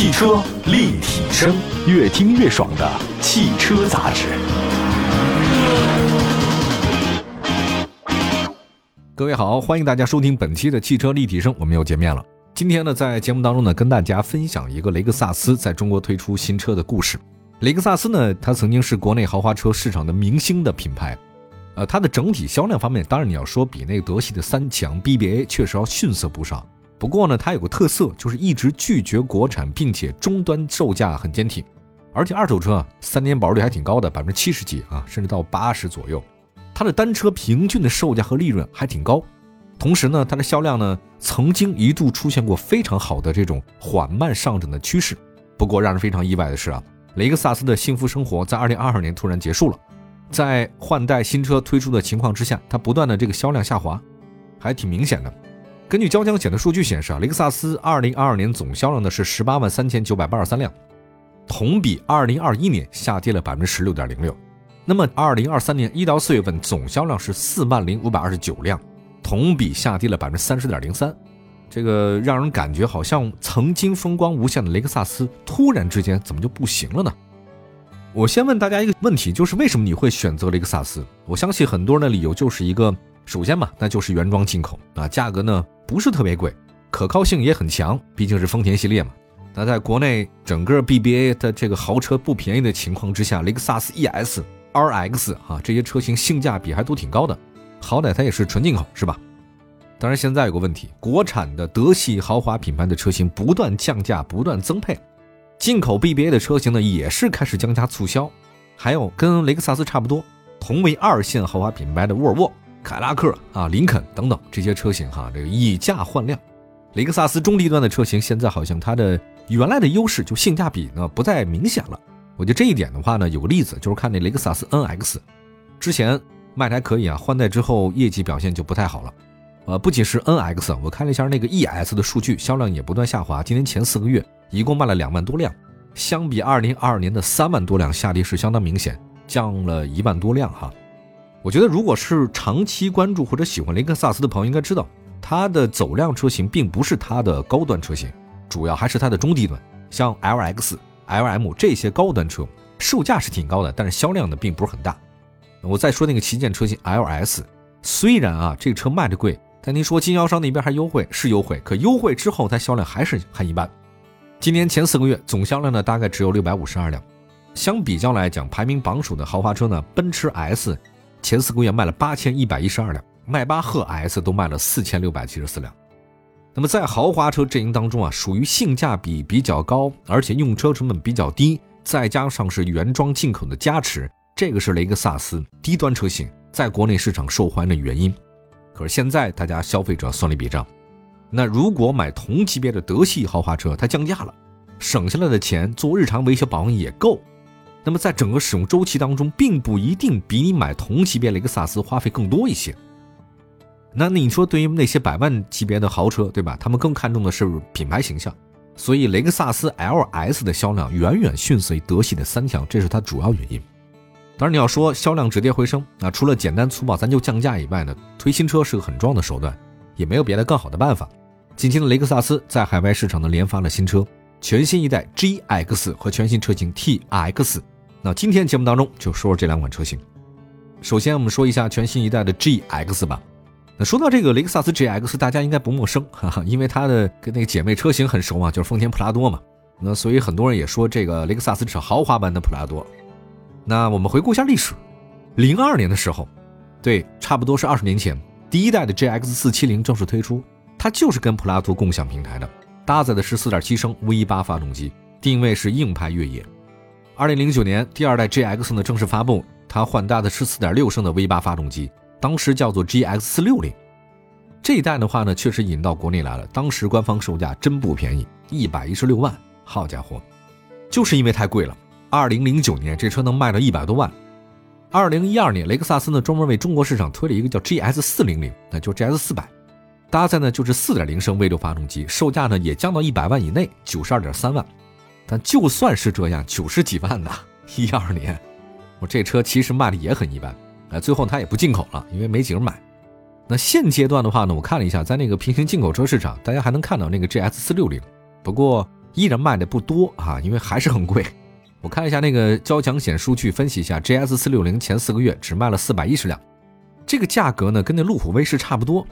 汽车立体声，越听越爽的汽车杂志。各位好，欢迎大家收听本期的汽车立体声，我们又见面了。今天呢，在节目当中呢，跟大家分享一个雷克萨斯在中国推出新车的故事。雷克萨斯呢，它曾经是国内豪华车市场的明星的品牌，呃，它的整体销量方面，当然你要说比那个德系的三强 BBA 确实要逊色不少。不过呢，它有个特色，就是一直拒绝国产，并且终端售价很坚挺，而且二手车啊三年保值率还挺高的，百分之七十几啊，甚至到八十左右。它的单车平均的售价和利润还挺高，同时呢，它的销量呢曾经一度出现过非常好的这种缓慢上涨的趋势。不过让人非常意外的是啊，雷克萨斯的幸福生活在二零二二年突然结束了，在换代新车推出的情况之下，它不断的这个销量下滑，还挺明显的。根据交强险的数据显示啊，雷克萨斯二零二二年总销量呢是十八万三千九百八十三辆，同比二零二一年下跌了百分之十六点零六。那么，二零二三年一到四月份总销量是四万零五百二十九辆，同比下跌了百分之三十点零三，这个让人感觉好像曾经风光无限的雷克萨斯突然之间怎么就不行了呢？我先问大家一个问题，就是为什么你会选择雷克萨斯？我相信很多人的理由就是一个，首先嘛，那就是原装进口啊，价格呢不是特别贵，可靠性也很强，毕竟是丰田系列嘛。那在国内整个 BBA 的这个豪车不便宜的情况之下，雷克萨斯 ES。R X 啊，这些车型性价比还都挺高的，好歹它也是纯进口，是吧？当然，现在有个问题，国产的德系豪华品牌的车型不断降价，不断增配，进口 BBA 的车型呢也是开始降价促销。还有跟雷克萨斯差不多，同为二线豪华品牌的沃尔沃、凯拉克啊、林肯等等这些车型哈，这个以价换量。雷克萨斯中低端的车型现在好像它的原来的优势就性价比呢不再明显了。我觉得这一点的话呢，有个例子就是看那雷克萨斯 NX，之前卖的还可以啊，换代之后业绩表现就不太好了。呃，不仅是 NX，我看了一下那个 ES 的数据，销量也不断下滑。今年前四个月一共卖了两万多辆，相比二零二二年的三万多辆，下跌是相当明显，降了一万多辆哈。我觉得如果是长期关注或者喜欢雷克萨斯的朋友应该知道，它的走量车型并不是它的高端车型，主要还是它的中低端，像 LX。L M 这些高端车售价是挺高的，但是销量呢并不是很大。我再说那个旗舰车型 L S，虽然啊这个车卖的贵，但您说经销商那边还优惠是优惠，可优惠之后它销量还是很一般。今年前四个月总销量呢大概只有六百五十二辆，相比较来讲，排名榜首的豪华车呢奔驰 S 前四个月卖了八千一百一十二辆，迈巴赫 S 都卖了四千六百七十四辆。那么在豪华车阵营当中啊，属于性价比比较高，而且用车成本比较低，再加上是原装进口的加持，这个是雷克萨斯低端车型在国内市场受欢迎的原因。可是现在大家消费者算了一笔账，那如果买同级别的德系豪华车，它降价了，省下来的钱做日常维修保养也够。那么在整个使用周期当中，并不一定比你买同级别雷克萨斯花费更多一些。那你说，对于那些百万级别的豪车，对吧？他们更看重的是品牌形象，所以雷克萨斯 LS 的销量远远逊色于德系的三强，这是它主要原因。当然，你要说销量止跌回升，那除了简单粗暴咱就降价以外呢，推新车是个很重要的手段，也没有别的更好的办法。近期的雷克萨斯在海外市场呢连发了新车，全新一代 GX 和全新车型 TX。那今天节目当中就说说这两款车型。首先，我们说一下全新一代的 GX 吧。那说到这个雷克萨斯 GX，大家应该不陌生，哈哈，因为它的跟那个姐妹车型很熟嘛，就是丰田普拉多嘛。那所以很多人也说这个雷克萨斯是豪华版的普拉多。那我们回顾一下历史，零二年的时候，对，差不多是二十年前，第一代的 GX 四七零正式推出，它就是跟普拉多共享平台的，搭载的是四点七升 V 八发动机，定位是硬派越野。二零零九年，第二代 GX 呢正式发布，它换搭的是四点六升的 V 八发动机。当时叫做 GX 四六零，这一代的话呢，确实引到国内来了。当时官方售价真不便宜，一百一十六万。好家伙，就是因为太贵了。二零零九年这车能卖到一百多万。二零一二年，雷克萨斯呢专门为中国市场推了一个叫 GS 四零零，那就 GS 四百，搭载呢就是四点零升 V 六发动机，售价呢也降到一百万以内，九十二点三万。但就算是这样，九十几万呢，一二年，我这车其实卖的也很一般。哎，最后它也不进口了，因为没几个人买。那现阶段的话呢，我看了一下，在那个平行进口车市场，大家还能看到那个 GS 四六零。不过依然卖的不多啊，因为还是很贵。我看一下那个交强险数据，分析一下，GS 四六零前四个月只卖了四百一十辆，这个价格呢跟那路虎卫士差不多。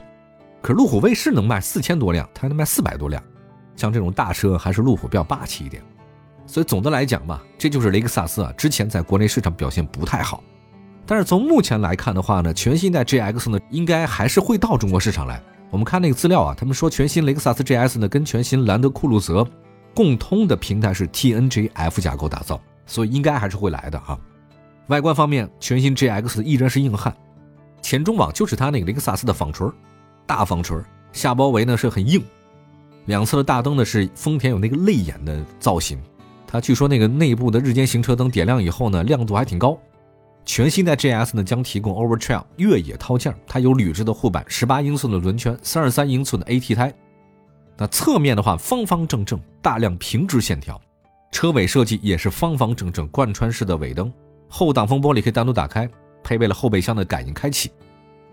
可是路虎卫士能卖四千多辆，它还能卖四百多辆，像这种大车还是路虎比较霸气一点。所以总的来讲吧，这就是雷克萨斯啊，之前在国内市场表现不太好。但是从目前来看的话呢，全新一代 GX 呢，应该还是会到中国市场来。我们看那个资料啊，他们说全新雷克萨斯 GS 呢，跟全新兰德酷路泽共通的平台是 TNGF 架构打造，所以应该还是会来的哈。外观方面，全新 GX 依然是硬汉，前中网就是它那个雷克萨斯的纺锤，大纺锤，下包围呢是很硬，两侧的大灯呢是丰田有那个泪眼的造型，它据说那个内部的日间行车灯点亮以后呢，亮度还挺高。全新的 GS 呢将提供 Over Trail 越野套件，它有铝制的护板，十八英寸的轮圈，三十三英寸的 AT 胎。那侧面的话方方正正，大量平直线条，车尾设计也是方方正正，贯穿式的尾灯，后挡风玻璃可以单独打开，配备了后备箱的感应开启。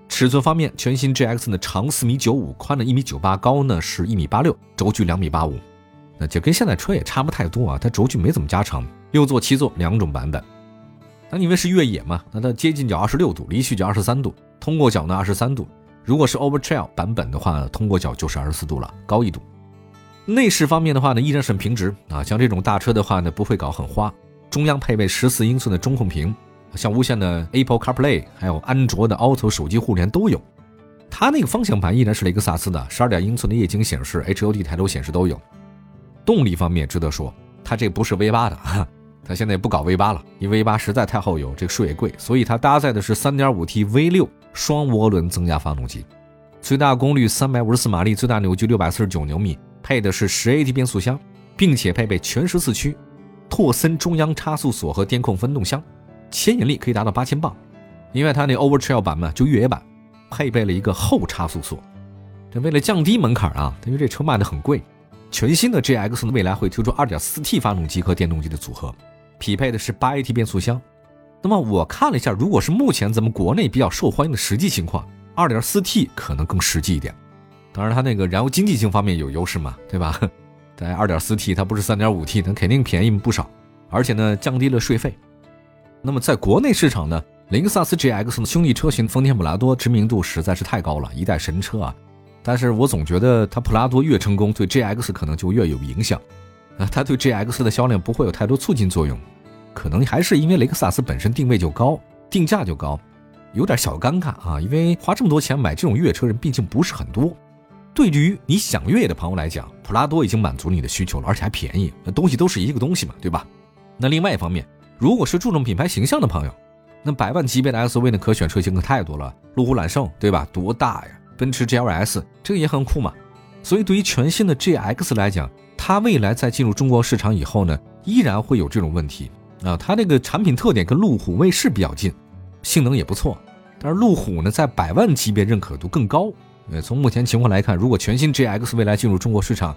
尺寸方面，全新 GX 呢长四米九五，宽呢一米九八，高呢是一米八六，轴距两米八五。那就跟现在车也差不太多啊，它轴距没怎么加长，六座七座两种版本。那因为是越野嘛，那它接近角二十六度，离去角二十三度，通过角呢二十三度。如果是 Over Trail 版本的话，通过角就是二十四度了，高一度。内饰方面的话呢，依然是很平直啊，像这种大车的话呢，不会搞很花。中央配备十四英寸的中控屏，像无线的 Apple CarPlay，还有安卓的 Auto 手机互联都有。它那个方向盘依然是雷克萨斯的，十二点英寸的液晶显示，HUD 抬头显示都有。动力方面值得说，它这不是 V 八的。它现在也不搞 V 八了，因为 V 八实在太耗油，这个税也贵，所以它搭载的是 3.5T V 六双涡轮增压发动机，最大功率354马力，最大扭矩649牛米，配的是 10AT 变速箱，并且配备全时四驱，拓森中央差速锁和电控分动箱，牵引力可以达到8000磅。另外，它那 Over Trail 版嘛，就越野版，配备了一个后差速锁。这为了降低门槛啊，因为这车卖的很贵，全新的 GX 未来会推出 2.4T 发动机和电动机的组合。匹配的是八 AT 变速箱，那么我看了一下，如果是目前咱们国内比较受欢迎的实际情况，二点四 T 可能更实际一点。当然，它那个燃油经济性方面有优势嘛，对吧？在二点四 T，它不是三点五 T，它肯定便宜不少，而且呢，降低了税费。那么在国内市场呢，雷克萨斯 GX 的兄弟车型丰田普拉多知名度实在是太高了，一代神车啊。但是我总觉得它普拉多越成功，对 GX 可能就越有影响。啊，它对 GX 的销量不会有太多促进作用，可能还是因为雷克萨斯本身定位就高，定价就高，有点小尴尬啊。因为花这么多钱买这种越野车人毕竟不是很多。对于你想越野的朋友来讲，普拉多已经满足你的需求了，而且还便宜，那东西都是一个东西嘛，对吧？那另外一方面，如果是注重品牌形象的朋友，那百万级别的 SUV 呢，可选车型可太多了，路虎揽胜，对吧？多大呀？奔驰 GLS 这个也很酷嘛。所以对于全新的 GX 来讲，它未来在进入中国市场以后呢，依然会有这种问题啊。它这个产品特点跟路虎卫士比较近，性能也不错。但是路虎呢，在百万级别认可度更高。呃，从目前情况来看，如果全新 GX 未来进入中国市场，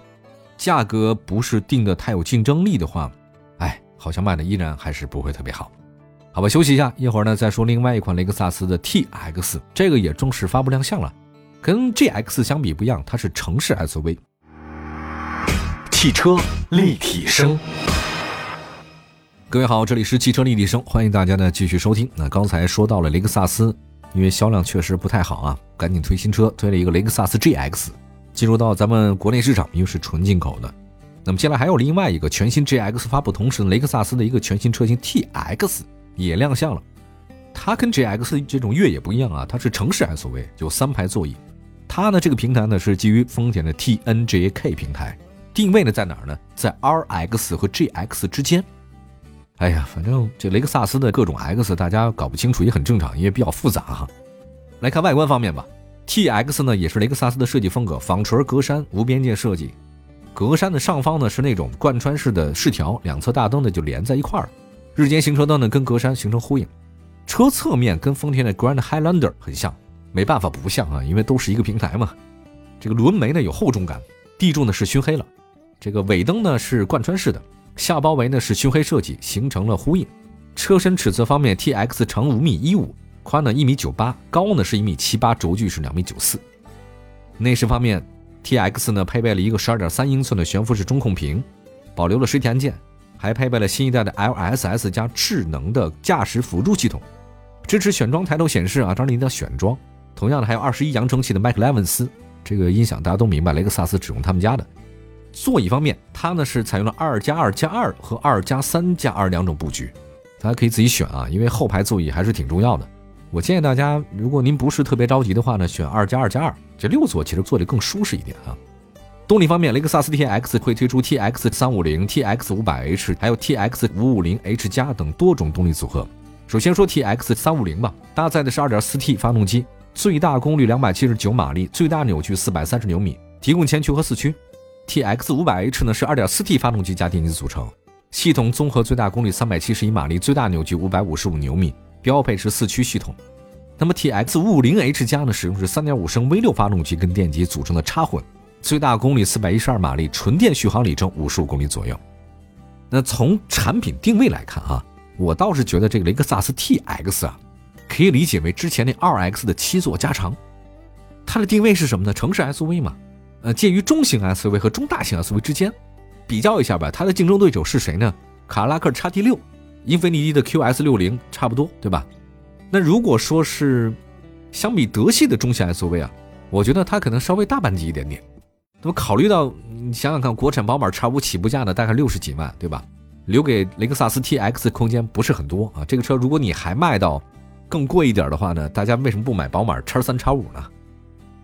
价格不是定的太有竞争力的话，哎，好像卖的依然还是不会特别好。好吧，休息一下，一会儿呢再说另外一款雷克萨斯的 TX，这个也正式发布亮相了。跟 GX 相比不一样，它是城市 SUV。汽车立体声，各位好，这里是汽车立体声，欢迎大家呢继续收听。那刚才说到了雷克萨斯，因为销量确实不太好啊，赶紧推新车，推了一个雷克萨斯 GX，进入到咱们国内市场，因为是纯进口的。那么接下来还有另外一个全新 GX 发布同时，雷克萨斯的一个全新车型 TX 也亮相了。它跟 GX 这种越野不一样啊，它是城市 SUV，有三排座椅。它呢这个平台呢是基于丰田的 TNGK 平台。定位呢在哪儿呢？在 RX 和 GX 之间。哎呀，反正这雷克萨斯的各种 X 大家搞不清楚也很正常，因为比较复杂哈。来看外观方面吧，TX 呢也是雷克萨斯的设计风格，纺锤格栅无边界设计，格栅的上方呢是那种贯穿式的饰条，两侧大灯呢就连在一块儿，日间行车灯呢跟格栅形成呼应。车侧面跟丰田的 Grand Highlander 很像，没办法不像啊，因为都是一个平台嘛。这个轮眉呢有厚重感，地柱呢是熏黑了。这个尾灯呢是贯穿式的，下包围呢是熏黑设计，形成了呼应。车身尺寸方面，T X 长五米一五，宽呢一米九八，高呢是一米七八，轴距是两米九四。内饰方面，T X 呢配备了一个十二点三英寸的悬浮式中控屏，保留了实体按键，还配备了新一代的 LSS 加智能的驾驶辅助系统，支持选装抬头显示啊，当然一定要选装。同样的，还有二十一扬声器的麦克莱文斯，这个音响大家都明白，雷克萨斯只用他们家的。座椅方面，它呢是采用了二加二加二和二加三加二两种布局，大家可以自己选啊，因为后排座椅还是挺重要的。我建议大家，如果您不是特别着急的话呢，选二加二加二，这六座其实坐着更舒适一点啊。动力方面，雷克萨斯 TX 会推出 TX 三五零、TX 五百 H，还有 TX 五五零 H 加等多种动力组合。首先说 TX 三五零吧，搭载的是二点四 T 发动机，最大功率两百七十九马力，最大扭矩四百三十牛米，提供前驱和四驱。TX 五百 H 呢是二点四 T 发动机加电机组成，系统综合最大功率三百七十一马力，最大扭矩五百五十五牛米，标配是四驱系统。那么 TX 五五零 H 加呢，使用是三点五升 V 六发动机跟电机组成的插混，最大功率四百一十二马力，纯电续航里程五十五公里左右。那从产品定位来看啊，我倒是觉得这个雷克萨斯 TX 啊，可以理解为之前那 2X 的七座加长。它的定位是什么呢？城市 SUV 嘛。呃，介于中型 SUV 和中大型 SUV 之间，比较一下吧，它的竞争对手是谁呢？卡拉克 XT6，英菲尼迪的 QS60 差不多，对吧？那如果说是相比德系的中型 SUV 啊，我觉得它可能稍微大半级一点点。那么考虑到你想想看，国产宝马 X5 起步价呢大概六十几万，对吧？留给雷克萨斯 TX 空间不是很多啊。这个车如果你还卖到更贵一点的话呢，大家为什么不买宝马 X3、X5 呢？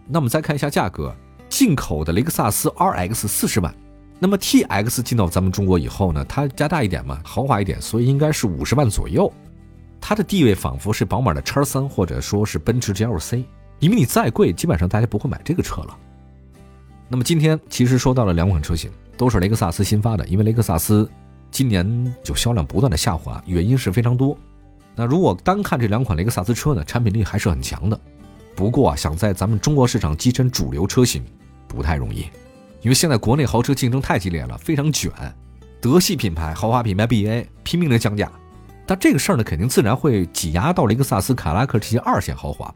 那我们再看一下价格。进口的雷克萨斯 RX 四十万，那么 TX 进到咱们中国以后呢，它加大一点嘛，豪华一点，所以应该是五十万左右。它的地位仿佛是宝马的叉三，或者说是奔驰 GLC，因为你再贵，基本上大家不会买这个车了。那么今天其实说到了两款车型，都是雷克萨斯新发的，因为雷克萨斯今年就销量不断的下滑，原因是非常多。那如果单看这两款雷克萨斯车呢，产品力还是很强的。不过啊，想在咱们中国市场跻身主流车型，不太容易，因为现在国内豪车竞争太激烈了，非常卷。德系品牌、豪华品牌 BA 拼命的降价，但这个事儿呢，肯定自然会挤压到雷克萨斯、卡拉克这些二线豪华。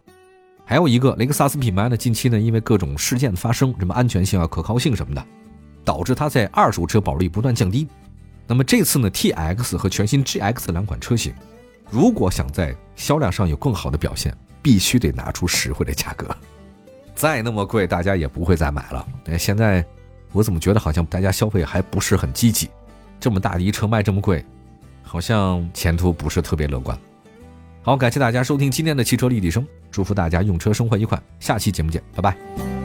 还有一个雷克萨斯品牌呢，近期呢，因为各种事件的发生，什么安全性啊、可靠性什么的，导致它在二手车保值率不断降低。那么这次呢，TX 和全新 GX 两款车型，如果想在销量上有更好的表现，必须得拿出实惠的价格，再那么贵，大家也不会再买了。哎，现在我怎么觉得好像大家消费还不是很积极？这么大的一车卖这么贵，好像前途不是特别乐观。好，感谢大家收听今天的汽车立体声，祝福大家用车生活愉快，下期节目见，拜拜。